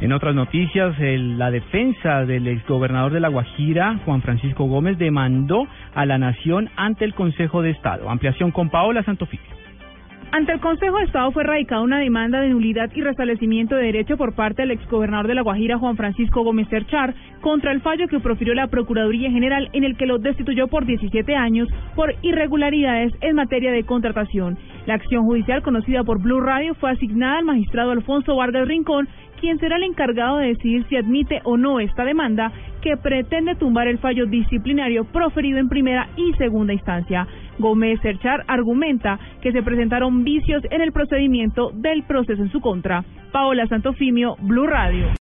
En otras noticias, el- la defensa del exgobernador de La Guajira, Juan Francisco Gómez, demandó a la nación ante el Consejo de Estado. Ampliación con Paola Santofilio. Ante el Consejo de Estado fue radicada una demanda de nulidad y restablecimiento de derecho por parte del exgobernador de La Guajira, Juan Francisco Gómez Cerchar, contra el fallo que profirió la Procuraduría General en el que lo destituyó por 17 años por irregularidades en materia de contratación. La acción judicial conocida por Blue Radio fue asignada al magistrado Alfonso Vargas Rincón, quien será el encargado de decidir si admite o no esta demanda que pretende tumbar el fallo disciplinario proferido en primera y segunda instancia. Gómez Cerchar argumenta que se presentaron vicios en el procedimiento del proceso en su contra. Paola Santofimio, Blue Radio.